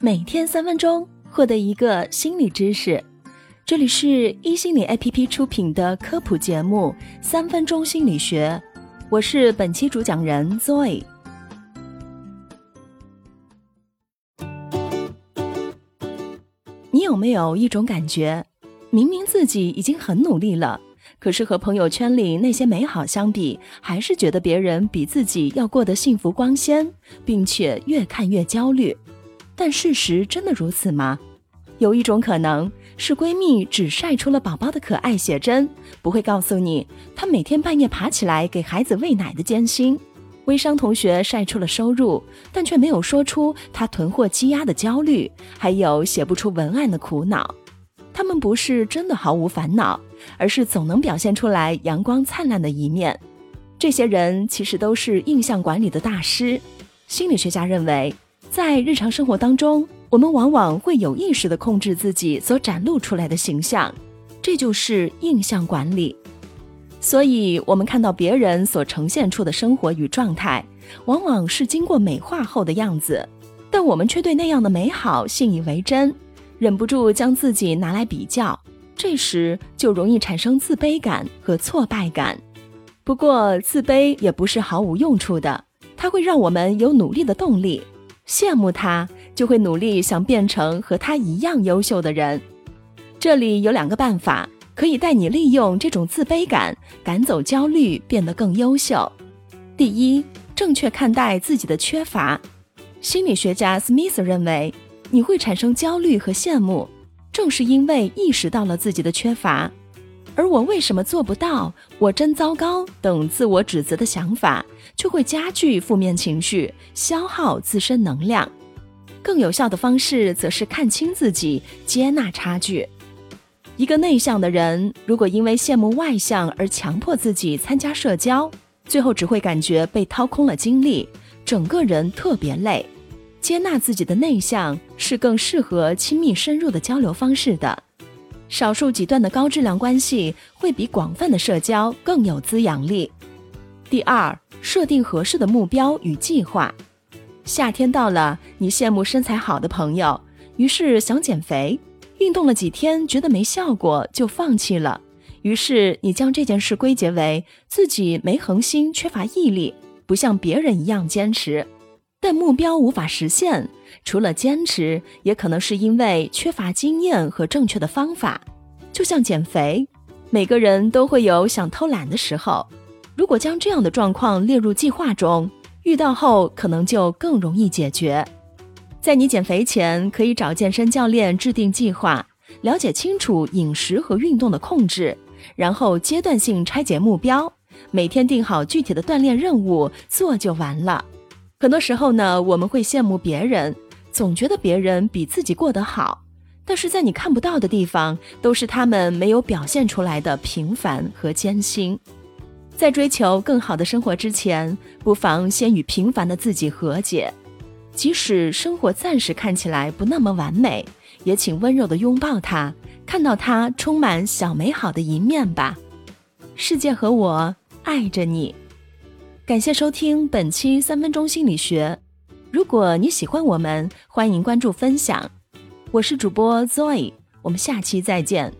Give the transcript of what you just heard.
每天三分钟，获得一个心理知识。这里是一心理 APP 出品的科普节目《三分钟心理学》，我是本期主讲人 Zoe。你有没有一种感觉，明明自己已经很努力了，可是和朋友圈里那些美好相比，还是觉得别人比自己要过得幸福光鲜，并且越看越焦虑？但事实真的如此吗？有一种可能是闺蜜只晒出了宝宝的可爱写真，不会告诉你她每天半夜爬起来给孩子喂奶的艰辛；微商同学晒出了收入，但却没有说出她囤货积压的焦虑，还有写不出文案的苦恼。他们不是真的毫无烦恼，而是总能表现出来阳光灿烂的一面。这些人其实都是印象管理的大师。心理学家认为。在日常生活当中，我们往往会有意识地控制自己所展露出来的形象，这就是印象管理。所以，我们看到别人所呈现出的生活与状态，往往是经过美化后的样子，但我们却对那样的美好信以为真，忍不住将自己拿来比较，这时就容易产生自卑感和挫败感。不过，自卑也不是毫无用处的，它会让我们有努力的动力。羡慕他，就会努力想变成和他一样优秀的人。这里有两个办法，可以带你利用这种自卑感赶走焦虑，变得更优秀。第一，正确看待自己的缺乏。心理学家 Smith 认为，你会产生焦虑和羡慕，正是因为意识到了自己的缺乏。而我为什么做不到？我真糟糕等自我指责的想法，就会加剧负面情绪，消耗自身能量。更有效的方式，则是看清自己，接纳差距。一个内向的人，如果因为羡慕外向而强迫自己参加社交，最后只会感觉被掏空了精力，整个人特别累。接纳自己的内向，是更适合亲密深入的交流方式的。少数几段的高质量关系会比广泛的社交更有滋养力。第二，设定合适的目标与计划。夏天到了，你羡慕身材好的朋友，于是想减肥，运动了几天觉得没效果就放弃了。于是你将这件事归结为自己没恒心、缺乏毅力，不像别人一样坚持。但目标无法实现，除了坚持，也可能是因为缺乏经验和正确的方法。就像减肥，每个人都会有想偷懒的时候。如果将这样的状况列入计划中，遇到后可能就更容易解决。在你减肥前，可以找健身教练制定计划，了解清楚饮食和运动的控制，然后阶段性拆解目标，每天定好具体的锻炼任务，做就完了。很多时候呢，我们会羡慕别人，总觉得别人比自己过得好，但是在你看不到的地方，都是他们没有表现出来的平凡和艰辛。在追求更好的生活之前，不妨先与平凡的自己和解。即使生活暂时看起来不那么完美，也请温柔的拥抱它，看到它充满小美好的一面吧。世界和我爱着你。感谢收听本期三分钟心理学。如果你喜欢我们，欢迎关注分享。我是主播 Zoe，我们下期再见。